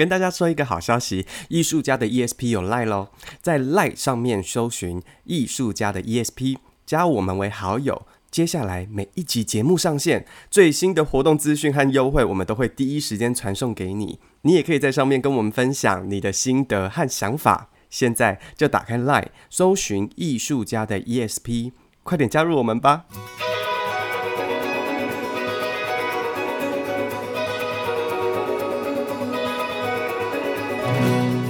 跟大家说一个好消息，艺术家的 ESP 有 Line 咯，在 Line 上面搜寻艺术家的 ESP，加我们为好友。接下来每一集节目上线，最新的活动资讯和优惠，我们都会第一时间传送给你。你也可以在上面跟我们分享你的心得和想法。现在就打开 Line，搜寻艺术家的 ESP，快点加入我们吧！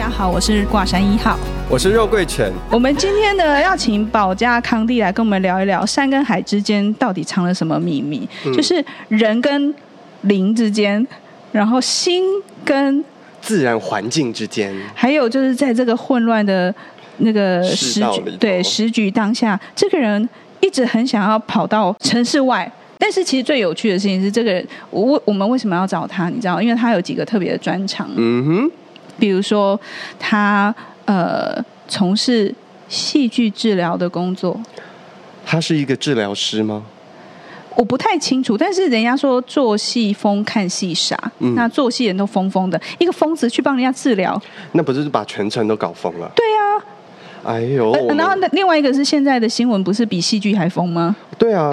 家好，我是挂山一号，我是肉桂犬。我们今天呢，要请宝家康帝来跟我们聊一聊山跟海之间到底藏了什么秘密，嗯、就是人跟。灵之间，然后心跟自然环境之间，还有就是在这个混乱的那个时局，对时局当下，这个人一直很想要跑到城市外，但是其实最有趣的事情是，这个人我我们为什么要找他？你知道，因为他有几个特别的专长，嗯哼，比如说他呃从事戏剧治疗的工作，他是一个治疗师吗？我不太清楚，但是人家说做戏疯，看戏傻。嗯、那做戏人都疯疯的，一个疯子去帮人家治疗，那不是把全城都搞疯了？对啊，哎呦！然后那另外一个是现在的新闻，不是比戏剧还疯吗？对啊，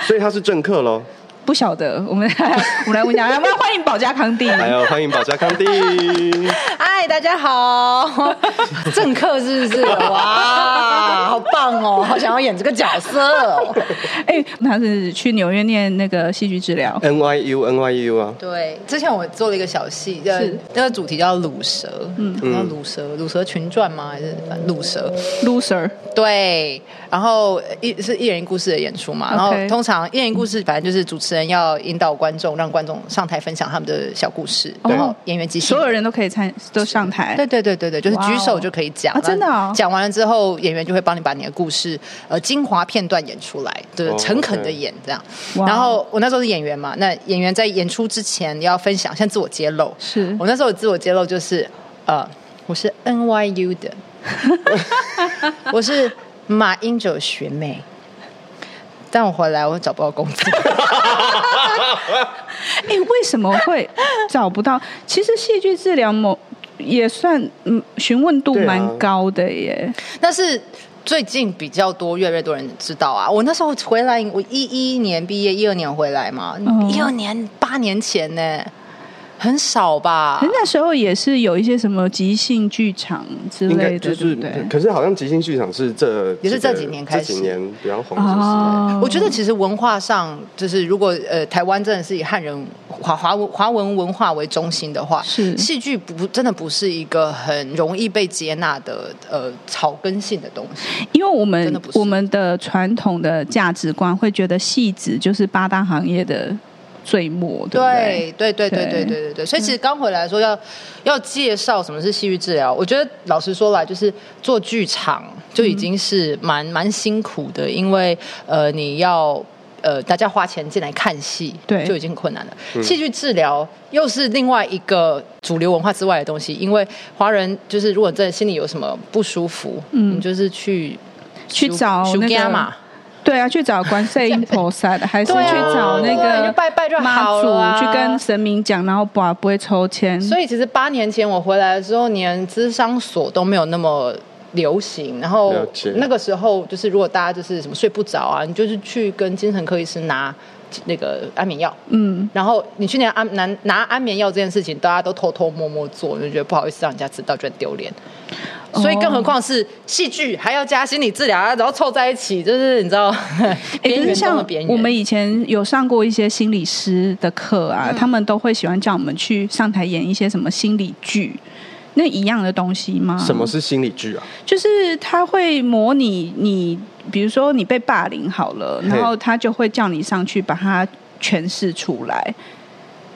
所以他是政客喽。不晓得，我们来 我们来问一下，要不要欢迎宝嘉康蒂？还有欢迎宝嘉康蒂。嗨，大家好，政客是不是？哇，好棒哦，好想要演这个角色哦。哎，他是去纽约念那个戏剧治疗，NYU NYU 啊。对，之前我做了一个小戏，是那个主题叫鲁蛇，嗯，叫鲁蛇，鲁蛇群传吗？还是鲁蛇？Loser。对，然后一是一人一故事的演出嘛，然后通常一人一故事，反正就是主持人要引导观众，让观众上台分享他们的小故事，然后演员即兴，所有人都可以参都上台。对对对对对，就是举手就可以讲，真的。讲完了之后，演员就会帮你把你的故事呃精华片段演出来，对，诚恳的演这样。然后我那时候是演员嘛，那演员在演出之前要分享，像自我揭露。是我那时候自我揭露就是呃，我是 NYU 的。我是马英九学妹，但我回来我找不到工作。哎、欸，为什么会找不到？其实戏剧治疗某也算嗯，询问度蛮高的耶。但是最近比较多，越来越多人知道啊。我那时候回来，我一一年毕业，一二年回来嘛，一二年八年前呢。很少吧？那时候也是有一些什么即兴剧场之类的，对，可是好像即兴剧场是这也是这几年开始，这几年比较红的时代。Oh. 我觉得其实文化上，就是如果呃台湾真的是以汉人华华文华文文化为中心的话，是戏剧不真的不是一个很容易被接纳的呃草根性的东西，因为我们我们的传统的价值观会觉得戏子就是八大行业的。最末对对？对对对对对对，所以其实刚回来说要要介绍什么是戏剧治疗，我觉得老实说吧，就是做剧场就已经是蛮蛮辛苦的，因为呃你要呃大家花钱进来看戏，对。就已经很困难了。戏剧治疗又是另外一个主流文化之外的东西，因为华人就是如果在心里有什么不舒服，嗯，就是去去找那个。对啊，去找观世音菩萨，还是去找那个拜拜就好了啊，去跟神明讲，然后不不会抽签。所以其实八年前我回来的时候，连咨商所都没有那么流行。然后那个时候，就是如果大家就是什么睡不着啊，你就是去跟精神科医师拿那个安眠药。嗯，然后你去年安拿拿安眠药这件事情，大家都偷偷摸摸做，就觉得不好意思让人家知道，觉得丢脸。所以，更何况是戏剧，还要加心理治疗啊，然后凑在一起，就是你知道，边缘中的边缘。我们以前有上过一些心理师的课啊，嗯、他们都会喜欢叫我们去上台演一些什么心理剧，那一样的东西吗？什么是心理剧啊？就是他会模拟你，比如说你被霸凌好了，然后他就会叫你上去把它诠释出来。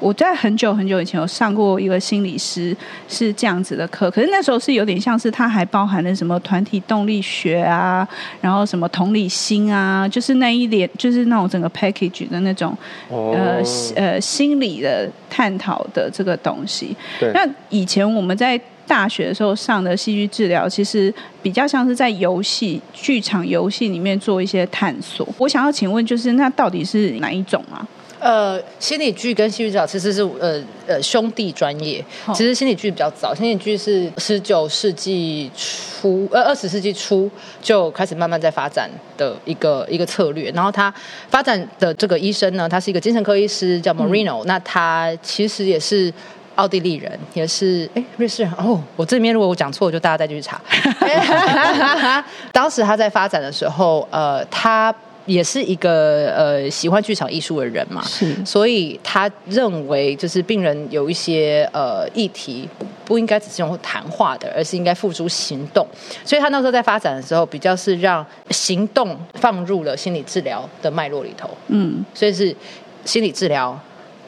我在很久很久以前有上过一个心理师是这样子的课，可是那时候是有点像是它还包含了什么团体动力学啊，然后什么同理心啊，就是那一点就是那种整个 package 的那种、oh. 呃呃心理的探讨的这个东西。对那以前我们在大学的时候上的戏剧治疗，其实比较像是在游戏剧场游戏里面做一些探索。我想要请问，就是那到底是哪一种啊？呃，心理剧跟戏剧治疗其实是呃呃兄弟专业。其实心理剧比较早，心理剧是十九世纪初呃二十世纪初就开始慢慢在发展的一个一个策略。然后他发展的这个医生呢，他是一个精神科医师，叫 Marino、嗯。那他其实也是奥地利人，也是哎瑞士人。哦，我这边如果我讲错，我就大家再继续查。当时他在发展的时候，呃，他。也是一个呃喜欢剧场艺术的人嘛，是，所以他认为就是病人有一些呃议题不应该只是用谈话的，而是应该付诸行动。所以他那时候在发展的时候，比较是让行动放入了心理治疗的脉络里头，嗯，所以是心理治疗，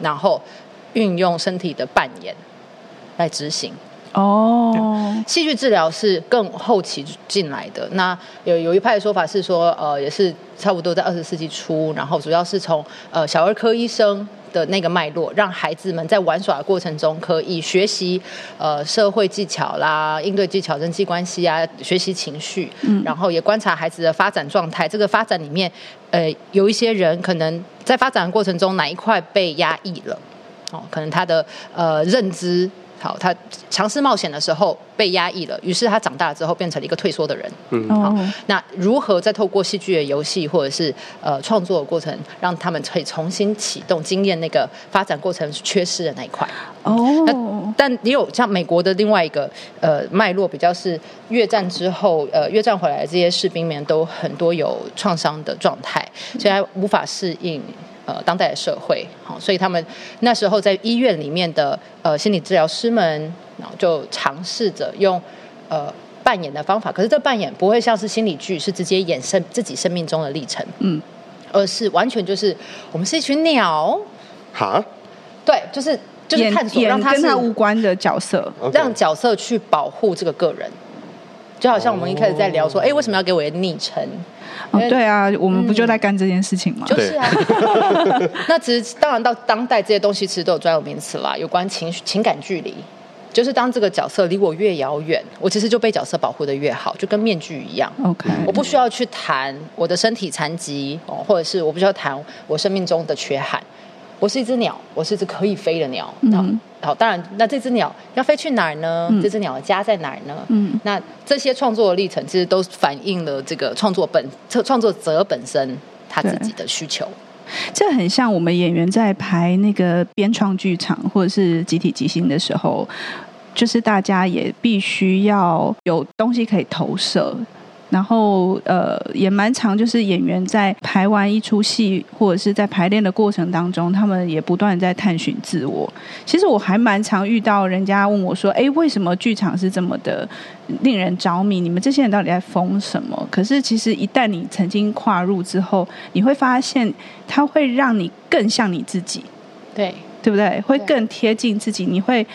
然后运用身体的扮演来执行。哦，戏剧治疗是更后期进来的。那有有一派的说法是说，呃，也是差不多在二十世纪初，然后主要是从呃小儿科医生的那个脉络，让孩子们在玩耍的过程中可以学习呃社会技巧啦、应对技巧、人际关系啊、学习情绪，嗯，然后也观察孩子的发展状态。这个发展里面，呃，有一些人可能在发展的过程中哪一块被压抑了，哦，可能他的呃认知。好，他尝试冒险的时候被压抑了，于是他长大了之后变成了一个退缩的人。嗯，好，那如何再透过戏剧的游戏或者是呃创作的过程，让他们可以重新启动经验那个发展过程缺失的那一块？哦，那但也有像美国的另外一个呃脉络，比较是越战之后，呃，越战回来的这些士兵们都很多有创伤的状态，所以他无法适应。呃，当代的社会，好，所以他们那时候在医院里面的呃心理治疗师们，然后就尝试着用呃扮演的方法，可是这扮演不会像是心理剧，是直接演生自己生命中的历程，嗯，而是完全就是我们是一群鸟，哈，对，就是就是探索让他跟他无关的角色，让角色去保护这个个人，就好像我们一开始在聊说，哎、哦，为什么要给我一个昵称？哦，对啊，我们不就在干这件事情吗？嗯、就是啊。那其实当然到当代这些东西其实都有专有名词啦，有关情情感距离，就是当这个角色离我越遥远，我其实就被角色保护的越好，就跟面具一样。OK，我不需要去谈我的身体残疾哦，或者是我不需要谈我生命中的缺憾。我是一只鸟，我是一只可以飞的鸟。嗯。好，当然，那这只鸟要飞去哪儿呢？嗯、这只鸟的家在哪儿呢？嗯，那这些创作的历程，其实都反映了这个创作本创作者本身他自己的需求。这很像我们演员在排那个编创剧场或者是集体即兴的时候，就是大家也必须要有东西可以投射。然后呃也蛮常，就是演员在排完一出戏或者是在排练的过程当中，他们也不断在探寻自我。其实我还蛮常遇到人家问我说：“哎，为什么剧场是这么的令人着迷？你们这些人到底在疯什么？”可是其实一旦你曾经跨入之后，你会发现它会让你更像你自己，对对不对？会更贴近自己，你会。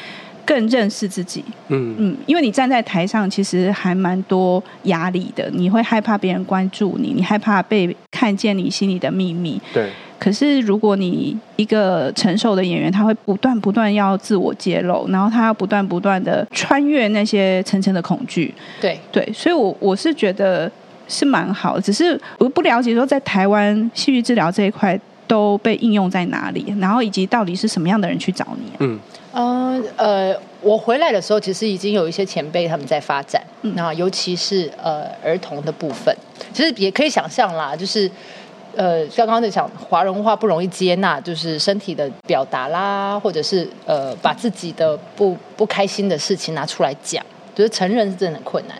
更认识自己，嗯嗯，因为你站在台上，其实还蛮多压力的。你会害怕别人关注你，你害怕被看见你心里的秘密。对。可是如果你一个成熟的演员，他会不断不断要自我揭露，然后他要不断不断的穿越那些层层的恐惧。对对，所以我我是觉得是蛮好，只是我不了解说在台湾戏剧治疗这一块都被应用在哪里，然后以及到底是什么样的人去找你啊？嗯。嗯呃，我回来的时候，其实已经有一些前辈他们在发展，那、嗯、尤其是呃儿童的部分，其实也可以想象啦，就是呃刚刚在讲华人文化不容易接纳，就是身体的表达啦，或者是呃把自己的不不开心的事情拿出来讲，就是成人是真的很困难，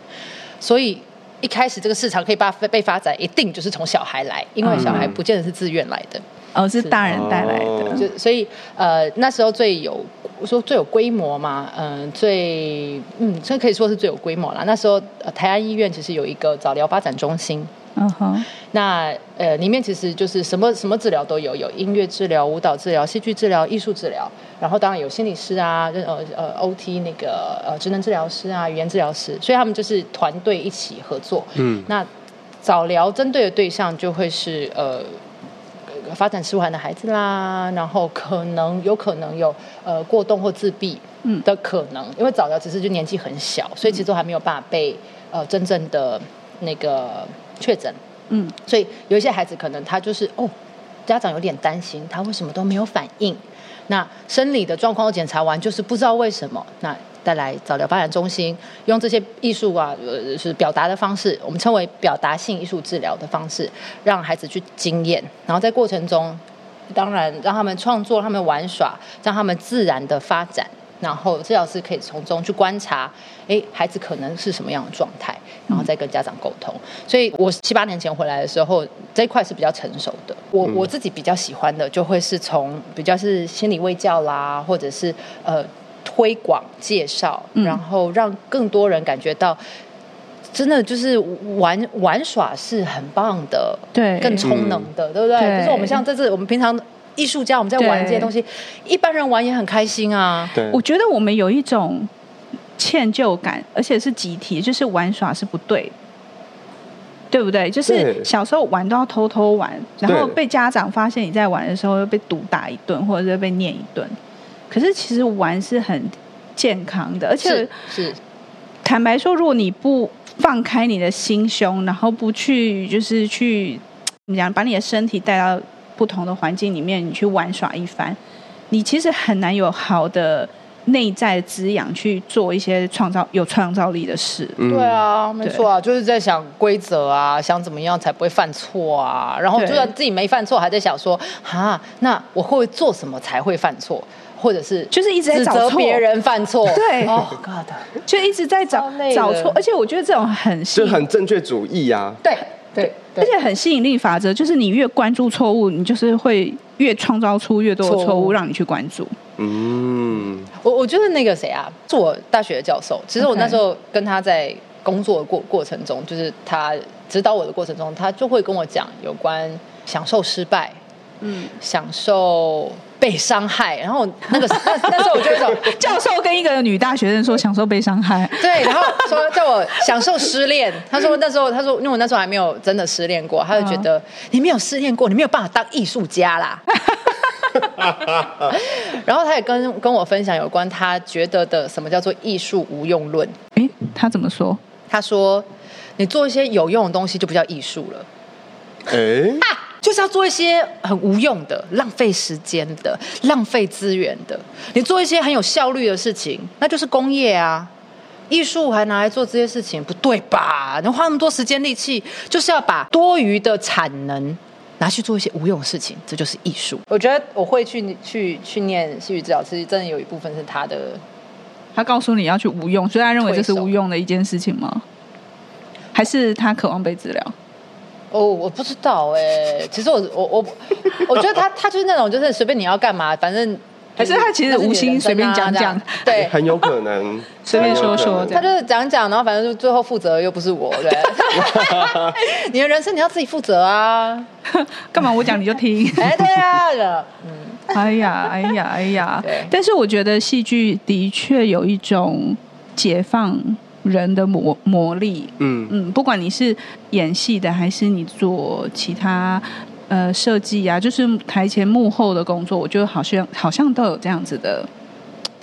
所以一开始这个市场可以把被发展，一定就是从小孩来，因为小孩不见得是自愿来的。嗯哦，是大人带来的，就所以呃那时候最有我说最有规模嘛，嗯、呃、最嗯这可以说是最有规模啦。那时候、呃、台安医院其实有一个早疗发展中心，嗯哼，那呃，里面其实就是什么什么治疗都有，有音乐治疗、舞蹈治疗、戏剧治疗、艺术治疗，然后当然有心理师啊，呃呃，OT 那个呃职能治疗师啊，语言治疗师，所以他们就是团队一起合作。嗯，那早疗针对的对象就会是呃发展迟缓的孩子啦，然后可能有可能有呃过动或自闭的可能，嗯、因为早疗只是就年纪很小，所以其实都还没有办法被呃真正的那个。确诊，嗯，所以有一些孩子可能他就是哦，家长有点担心他为什么都没有反应，那生理的状况都检查完，就是不知道为什么，那带来早疗发展中心，用这些艺术啊，呃，是表达的方式，我们称为表达性艺术治疗的方式，让孩子去经验，然后在过程中，当然让他们创作，他们玩耍，让他们自然的发展。然后治疗师可以从中去观察，哎，孩子可能是什么样的状态，然后再跟家长沟通。所以我七八年前回来的时候，这一块是比较成熟的。我我自己比较喜欢的，就会是从比较是心理卫教啦，或者是呃推广介绍，然后让更多人感觉到，真的就是玩玩耍是很棒的，对，更充能的，对不对？就是我们像这次我们平常。艺术家，我们在玩这些东西，一般人玩也很开心啊。对，我觉得我们有一种歉疚感，而且是集体，就是玩耍是不对，对不对？就是小时候玩都要偷偷玩，然后被家长发现你在玩的时候，又被毒打一顿，或者是被念一顿。可是其实玩是很健康的，而且是，是坦白说，如果你不放开你的心胸，然后不去就是去怎么讲，把你的身体带到。不同的环境里面，你去玩耍一番，你其实很难有好的内在滋养去做一些创造有创造力的事。嗯、对啊，没错啊，就是在想规则啊，想怎么样才不会犯错啊。然后就算自己没犯错，还在想说，啊，那我会不会做什么才会犯错？或者是就是一直在找错别人犯错？对，Oh God，就一直在找找错。而且我觉得这种很就很正确主义啊。对。对，而且很吸引力法则，就是你越关注错误，你就是会越创造出越多的错误让你去关注。嗯，我我觉得那个谁啊，是我大学的教授。其实我那时候跟他在工作的过过程中，就是他指导我的过程中，他就会跟我讲有关享受失败，嗯，享受。被伤害，然后那个那 那时候我就说，教授跟一个女大学生说享受被伤害，对，然后说叫我享受失恋。他说那时候他说，因为我那时候还没有真的失恋过，他就觉得你没有失恋过，你没有办法当艺术家啦。然后他也跟跟我分享有关他觉得的什么叫做艺术无用论。诶，他怎么说？他说你做一些有用的东西就不叫艺术了。诶。就是要做一些很无用的、浪费时间的、浪费资源的。你做一些很有效率的事情，那就是工业啊。艺术还拿来做这些事情，不对吧？你花那么多时间力气，就是要把多余的产能拿去做一些无用的事情，这就是艺术。我觉得我会去去去念戏剧治疗，其实真的有一部分是他的。他告诉你要去无用，所以他认为这是无用的一件事情吗？还是他渴望被治疗？哦，我不知道哎、欸。其实我我我 我觉得他他就是那种，就是随便你要干嘛，反正还是他其实无心随便讲讲，对，很有可能 随便说说。他就是讲讲，然后反正就最后负责又不是我，对。你的人生你要自己负责啊，干嘛我讲你就听？哎，对啊，嗯，哎呀，哎呀，哎呀。但是我觉得戏剧的确有一种解放。人的魔魔力，嗯嗯，不管你是演戏的，还是你做其他呃设计啊，就是台前幕后的工作，我觉得好像好像都有这样子的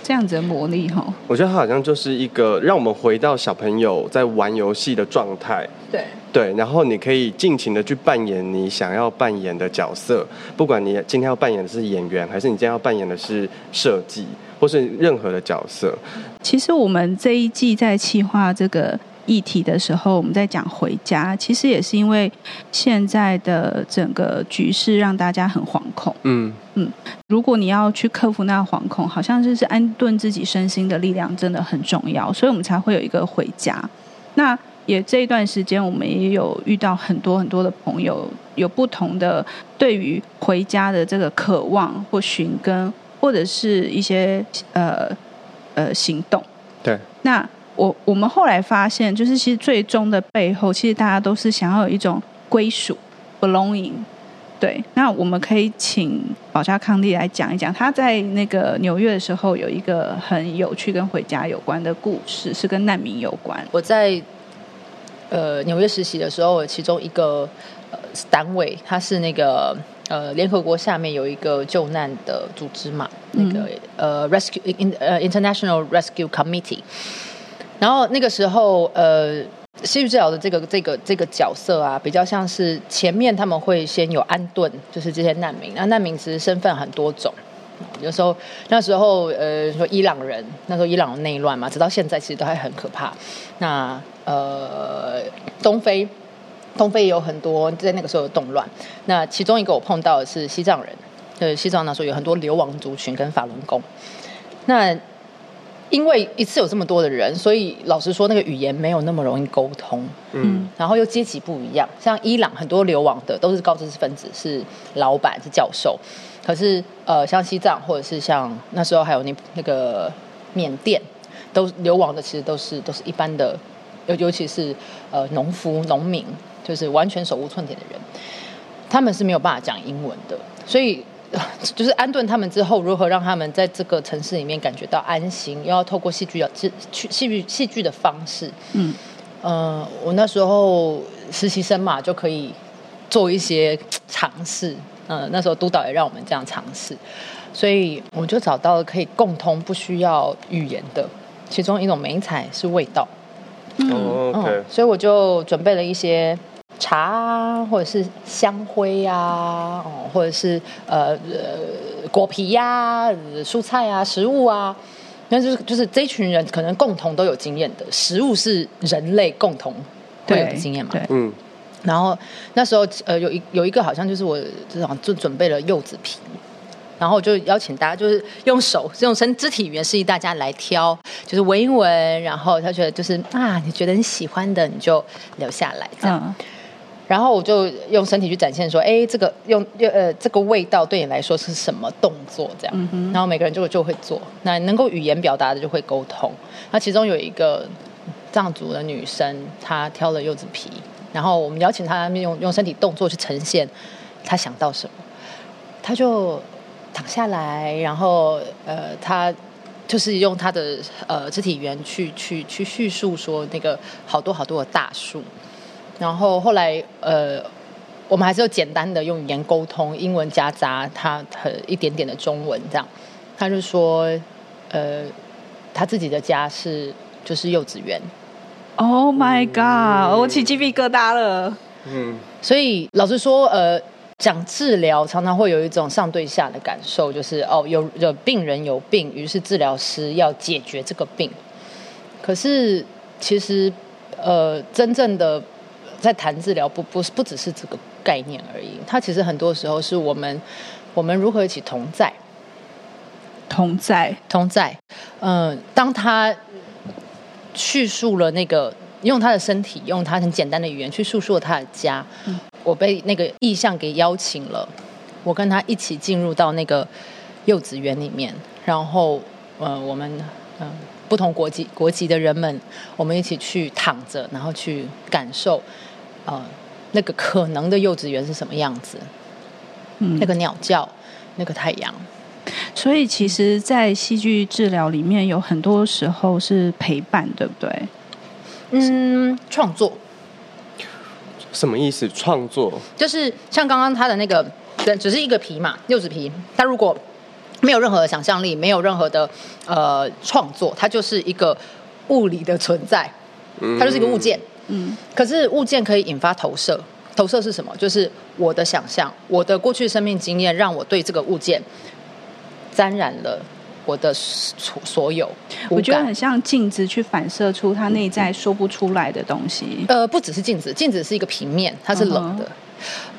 这样子的魔力哈。我觉得它好像就是一个让我们回到小朋友在玩游戏的状态，对对，然后你可以尽情的去扮演你想要扮演的角色，不管你今天要扮演的是演员，还是你今天要扮演的是设计。或是任何的角色。其实我们这一季在企划这个议题的时候，我们在讲回家，其实也是因为现在的整个局势让大家很惶恐。嗯嗯，如果你要去克服那个惶恐，好像就是安顿自己身心的力量真的很重要，所以我们才会有一个回家。那也这一段时间，我们也有遇到很多很多的朋友，有不同的对于回家的这个渴望或寻根。或者是一些呃呃行动，对。那我我们后来发现，就是其实最终的背后，其实大家都是想要有一种归属 （belonging）。对，那我们可以请保加康利来讲一讲，他在那个纽约的时候有一个很有趣跟回家有关的故事，是跟难民有关。我在呃纽约实习的时候，其中一个呃单位，他是那个呃联合国下面有一个救难的组织嘛，嗯、那个呃 Rescue in 呃 International Rescue Committee，然后那个时候呃。戏剧治疗的这个这个这个角色啊，比较像是前面他们会先有安顿，就是这些难民。那难民其实身份很多种，有时候那时候呃说伊朗人，那时候伊朗内乱嘛，直到现在其实都还很可怕。那呃东非，东非也有很多在那个时候有动乱。那其中一个我碰到的是西藏人，就是西藏那时候有很多流亡族群跟法轮功。那因为一次有这么多的人，所以老实说，那个语言没有那么容易沟通。嗯，然后又阶级不一样，像伊朗很多流亡的都是高知识分子，是老板，是教授。可是呃，像西藏或者是像那时候还有那那个缅甸，都流亡的其实都是都是一般的，尤尤其是呃农夫农民，就是完全手无寸铁的人，他们是没有办法讲英文的，所以。就是安顿他们之后，如何让他们在这个城市里面感觉到安心？又要透过戏剧的戏戏剧戏剧的方式，嗯，呃，我那时候实习生嘛，就可以做一些尝试。嗯、呃，那时候督导也让我们这样尝试，所以我就找到了可以共通、不需要语言的其中一种媒材是味道。嗯、oh, okay. 嗯，所以我就准备了一些。茶啊，或者是香灰呀、啊，哦，或者是呃呃果皮呀、啊、蔬菜啊、食物啊，那就是就是这一群人可能共同都有经验的，食物是人类共同会有的经验嘛？对，嗯。然后那时候呃有一有一个好像就是我这种就准备了柚子皮，然后就邀请大家就是用手用身肢体语言示意大家来挑，就是闻一闻，然后他觉得就是啊，你觉得你喜欢的你就留下来这样。嗯然后我就用身体去展现说，哎，这个用呃这个味道对你来说是什么动作这样？嗯、然后每个人就就会做，那能够语言表达的就会沟通。那其中有一个藏族的女生，她挑了柚子皮，然后我们邀请她用用身体动作去呈现她想到什么，她就躺下来，然后呃她就是用她的呃肢体语言去去去叙述说那个好多好多的大树。然后后来，呃，我们还是有简单的用语言沟通，英文夹杂他很一点点的中文，这样。他就说，呃，他自己的家是就是幼稚园。Oh my god！、嗯、我起鸡皮疙瘩了。嗯。所以老实说，呃，讲治疗常常会有一种上对下的感受，就是哦，有有病人有病，于是治疗师要解决这个病。可是其实，呃，真正的。在谈治疗不不不只是这个概念而已，它其实很多时候是我们我们如何一起同在，同在同在。嗯、呃，当他叙述了那个用他的身体，用他很简单的语言去述说他的家，嗯、我被那个意向给邀请了，我跟他一起进入到那个幼稚园里面，然后呃，我们嗯。呃不同国籍国籍的人们，我们一起去躺着，然后去感受，呃，那个可能的幼稚园是什么样子？嗯，那个鸟叫，那个太阳。所以，其实，在戏剧治疗里面，有很多时候是陪伴，对不对？嗯，创作。什么意思？创作就是像刚刚他的那个，对，只是一个皮嘛，柚子皮。他如果没有任何的想象力，没有任何的呃创作，它就是一个物理的存在，它就是一个物件。嗯，可是物件可以引发投射，投射是什么？就是我的想象，我的过去生命经验，让我对这个物件沾染了我的所有。我觉得很像镜子去反射出它内在说不出来的东西。呃，不只是镜子，镜子是一个平面，它是冷的。Uh huh.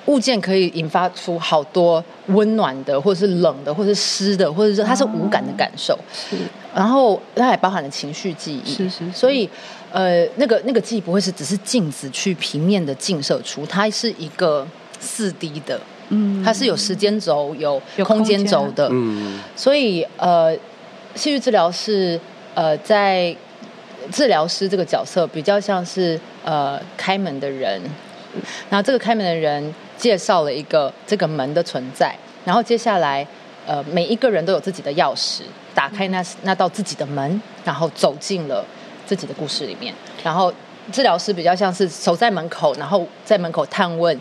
物件可以引发出好多温暖的，或者是冷的，或者是湿的，或者是它是无感的感受。哦、是，然后它还包含了情绪记忆。是，是是。所以，呃，那个那个记忆不会是只是镜子去平面的镜射出，它是一个四 D 的。嗯。它是有时间轴、有空间轴的。嗯。所以，呃，戏剧治疗是呃，在治疗师这个角色比较像是呃开门的人。然后这个开门的人介绍了一个这个门的存在，然后接下来，呃，每一个人都有自己的钥匙，打开那那道自己的门，然后走进了自己的故事里面。然后治疗师比较像是守在门口，然后在门口探问：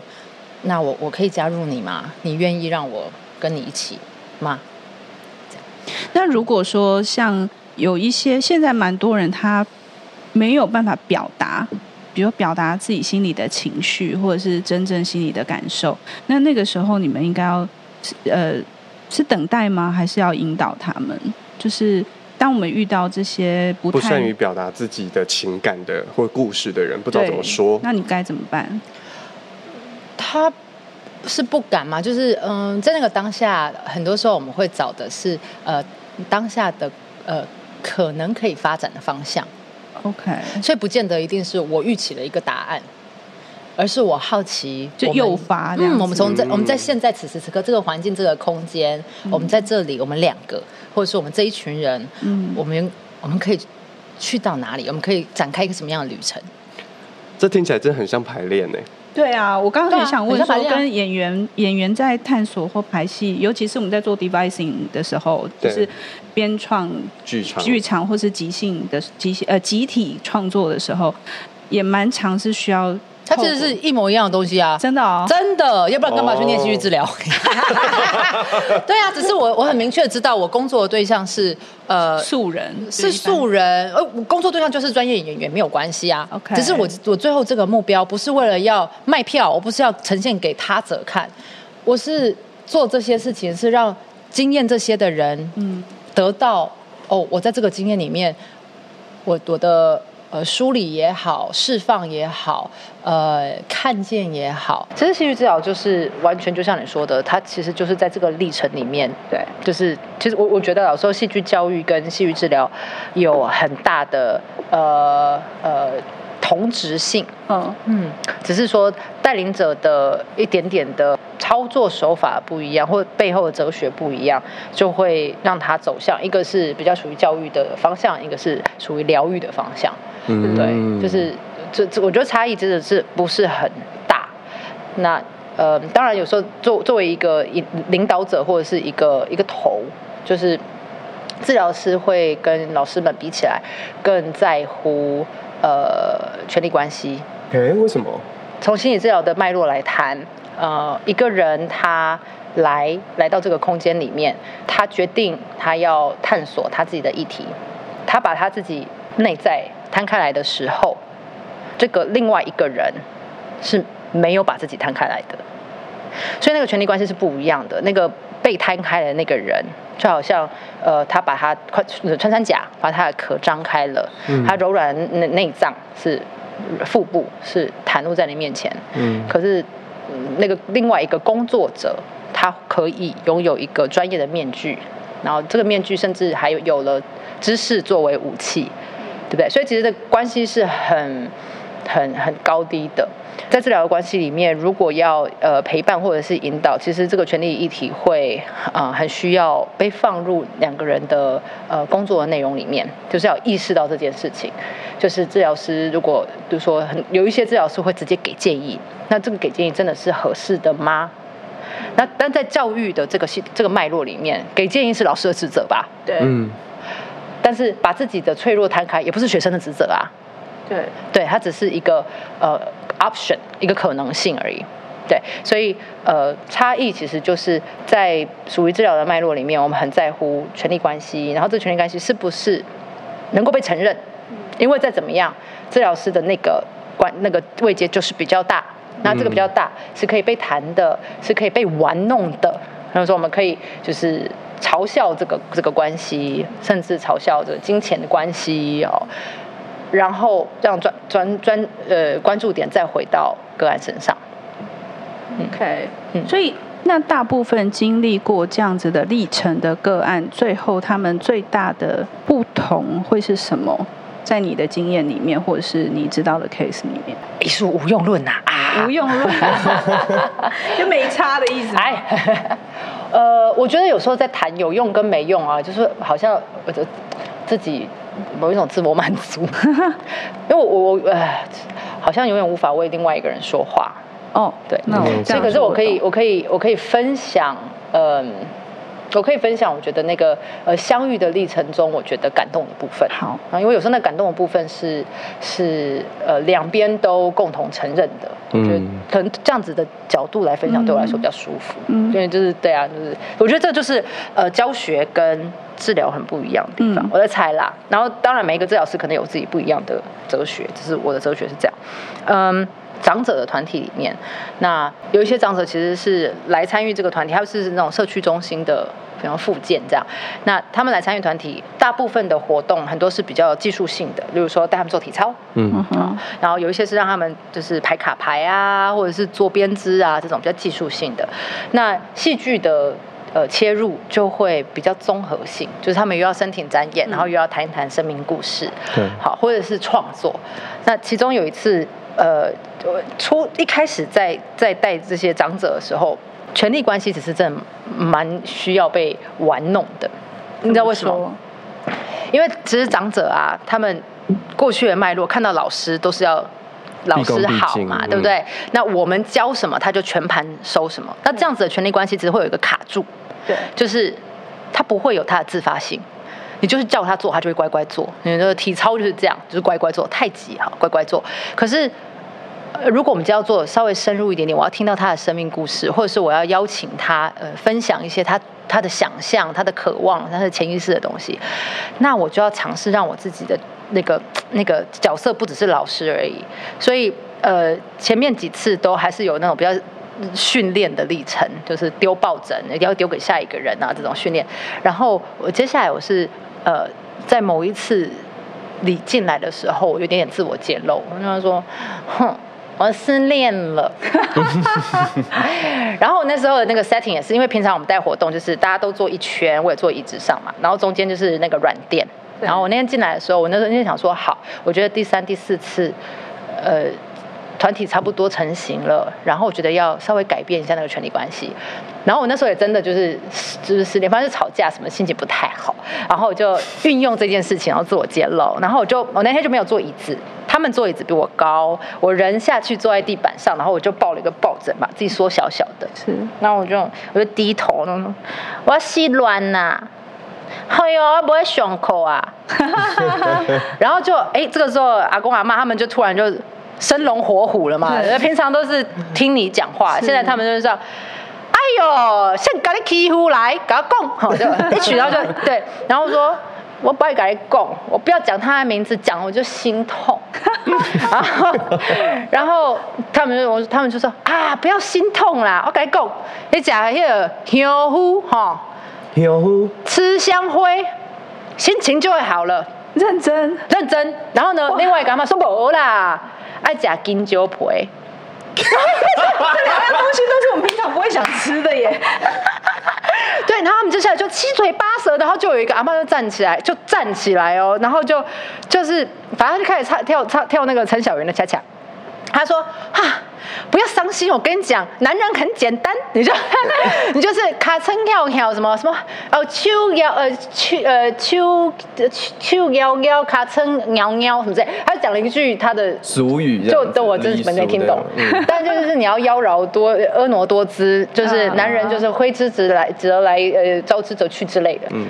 那我我可以加入你吗？你愿意让我跟你一起吗？那如果说像有一些现在蛮多人他没有办法表达，比如表达自己心里的情绪，或者是真正心里的感受，那那个时候你们应该要呃是等待吗？还是要引导他们？就是当我们遇到这些不太不善于表达自己的情感的或故事的人，不知道怎么说，那你该怎么办？他。是不敢吗？就是嗯，在那个当下，很多时候我们会找的是呃当下的呃可能可以发展的方向。OK，所以不见得一定是我预期了一个答案，而是我好奇就诱发。嗯，我们从在我们在现在此时此刻这个环境这个空间，嗯、我们在这里，我们两个，或者是我们这一群人，嗯，我们我们可以去到哪里？我们可以展开一个什么样的旅程？这听起来真的很像排练呢。对啊，我刚刚很想问说，跟演员演员在探索或排戏，尤其是我们在做 devising 的时候，就是编创剧场、剧场或是即兴的即兴呃集体创作的时候，也蛮常是需要。它其实是一模一样的东西啊，真的哦，真的，要不然干嘛去念戏剧治疗？对啊，只是我我很明确知道，我工作的对象是呃素人，是素人，呃，我工作对象就是专业演员，没有关系啊。OK，只是我我最后这个目标不是为了要卖票，我不是要呈现给他者看，我是做这些事情是让经验这些的人嗯。得到哦，我在这个经验里面，我我的。呃，梳理也好，释放也好，呃，看见也好，其实戏剧治疗就是完全就像你说的，它其实就是在这个历程里面，对，就是其实我我觉得有时候戏剧教育跟戏剧治疗有很大的呃呃同质性，嗯。嗯，只是说带领者的一点点的操作手法不一样，或背后的哲学不一样，就会让它走向一个是比较属于教育的方向，一个是属于疗愈的方向。嗯，对，就是这这，我觉得差异真的是不是很大。那呃，当然有时候作作为一个领领导者或者是一个一个头，就是治疗师会跟老师们比起来更在乎呃权力关系。哎，为什么？从心理治疗的脉络来谈，呃，一个人他来来到这个空间里面，他决定他要探索他自己的议题，他把他自己内在。摊开来的时候，这个另外一个人是没有把自己摊开来的，所以那个权力关系是不一样的。那个被摊开的那个人，就好像呃，他把他穿穿山甲，把他的壳张开了，嗯、他柔软内内脏是腹部是袒露在你面前，嗯，可是那个另外一个工作者，他可以拥有一个专业的面具，然后这个面具甚至还有有了知识作为武器。对不对？所以其实这关系是很、很、很高低的。在治疗的关系里面，如果要呃陪伴或者是引导，其实这个权利议题会啊、呃、很需要被放入两个人的呃工作的内容里面，就是要意识到这件事情。就是治疗师如果比如说很有一些治疗师会直接给建议，那这个给建议真的是合适的吗？那但在教育的这个系这个脉络里面，给建议是老师的职责吧？对，嗯。但是把自己的脆弱摊开，也不是学生的职责啊。对，对，它只是一个呃 option，一个可能性而已。对，所以呃差异其实就是在属于治疗的脉络里面，我们很在乎权力关系，然后这权力关系是不是能够被承认？因为再怎么样，治疗师的那个关那个位阶就是比较大，那这个比较大是可以被谈的，是可以被玩弄的。比如说我们可以就是。嘲笑这个这个关系，甚至嘲笑这个金钱的关系哦，然后让专专专呃关注点再回到个案身上。OK，嗯，所以那大部分经历过这样子的历程的个案，最后他们最大的不同会是什么？在你的经验里面，或者是你知道的 case 里面，艺术无用论呐啊，无用论，就没差的意思。哎。呃，我觉得有时候在谈有用跟没用啊，就是好像我的自己某一种自我满足，因为我我呃，好像永远无法为另外一个人说话。哦，对，那我这样，可是我可以，我可以，我可以分享，嗯。我可以分享，我觉得那个呃相遇的历程中，我觉得感动的部分。好啊，因为有时候那感动的部分是是呃两边都共同承认的。嗯，我觉得可能这样子的角度来分享，对我来说比较舒服。嗯，因为就是对啊，就是我觉得这就是呃教学跟治疗很不一样的地方。嗯，我在猜啦。然后当然每一个治疗师可能有自己不一样的哲学，只是我的哲学是这样。嗯。长者的团体里面，那有一些长者其实是来参与这个团体，他们是那种社区中心的，比方复健这样。那他们来参与团体，大部分的活动很多是比较技术性的，例如说带他们做体操，嗯嗯，然后有一些是让他们就是排卡牌啊，或者是做编织啊这种比较技术性的。那戏剧的呃切入就会比较综合性，就是他们又要身体展演，然后又要谈一谈生命故事，对，好，或者是创作。那其中有一次。呃，初一开始在在带这些长者的时候，权力关系只是真的蛮需要被玩弄的，你知道为什么？因为其实长者啊，他们过去的脉络，看到老师都是要老师好嘛，对不对？那我们教什么，他就全盘收什么。那这样子的权力关系，只会有一个卡住，对，就是他不会有他的自发性。你就是叫他做，他就会乖乖做。你的体操就是这样，就是乖乖做。太极哈，乖乖做。可是，如果我们就要做稍微深入一点点，我要听到他的生命故事，或者是我要邀请他呃分享一些他他的想象、他的渴望、他的潜意识的东西，那我就要尝试让我自己的那个那个角色不只是老师而已。所以呃，前面几次都还是有那种比较训练的历程，就是丢抱枕一定要丢给下一个人啊这种训练。然后我接下来我是。呃，在某一次你进来的时候，我有点点自我揭露，我就说，哼，我失恋了。然后那时候的那个 setting 也是，因为平常我们带活动就是大家都坐一圈，我也坐椅子上嘛，然后中间就是那个软垫。然后我那天进来的时候，我那时候那天想说，好，我觉得第三、第四次，呃。团体差不多成型了，然后我觉得要稍微改变一下那个权力关系。然后我那时候也真的就是就是失恋，反正吵架什么，心情不太好。然后我就运用这件事情，然后自我揭露。然后我就我那天就没有坐椅子，他们坐椅子比我高，我人下去坐在地板上，然后我就抱了一个抱枕，把自己缩小小的。是，然后我就我就低头，我要吸卵呐，哎呦，我不会胸口啊。然后就哎，这个时候阿公阿妈他们就突然就。生龙活虎了嘛？平常都是听你讲话，现在他们就是说：“哎呦，先给你欺负来，搞他讲。” 好，就一起，然后就对，然后说：“我不爱给你讲，我不要讲他的名字，讲我就心痛。”然后，然后他们就我他们就说：“啊，不要心痛啦，我跟你讲，你讲那个香菇哈，香菇吃香灰，心情就会好了。”认真，认真。然后呢，另外一个妈妈说：“不啦。”爱加金蕉皮，这两样东西都是我们平常不会想吃的耶。对，然后他们接下来就七嘴八舌，然后就有一个阿妈就站起来，就站起来哦，然后就就是，反正就开始唱跳唱跳那个陈小云的恰恰。他说：“哈，不要伤心，我跟你讲，男人很简单，你就 你就是卡称跳跳什么什么哦，秋腰呃秋呃秋秋腰腰卡称喵喵什么之类。他就讲了一句他的俗语，就都我真是没听懂。嗯、但就是你要妖娆多婀娜多姿，就是男人就是挥之则来则来呃招之则去之类的。嗯，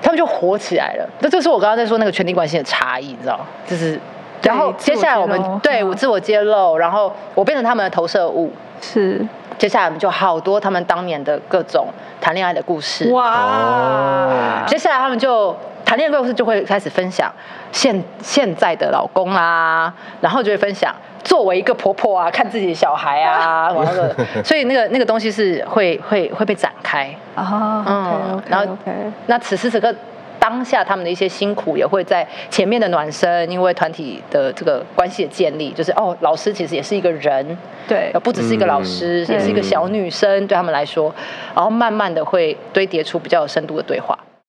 他们就火起来了。这就是我刚刚在说那个权力关系的差异，你知道就是。”然后接下来我们对我自我揭露，然后我变成他们的投射物。是，接下来我们就好多他们当年的各种谈恋爱的故事。哇！接下来他们就谈恋爱的故事就会开始分享现现在的老公啊，然后就会分享作为一个婆婆啊，看自己的小孩啊，然后所以那个那个东西是会会会被展开啊。嗯，然后那此时此刻。当下他们的一些辛苦也会在前面的暖身，因为团体的这个关系的建立，就是哦，老师其实也是一个人，对，不只是一个老师，嗯、也是一个小女生，对他们来说，然后慢慢的会堆叠出比较有深度的对话。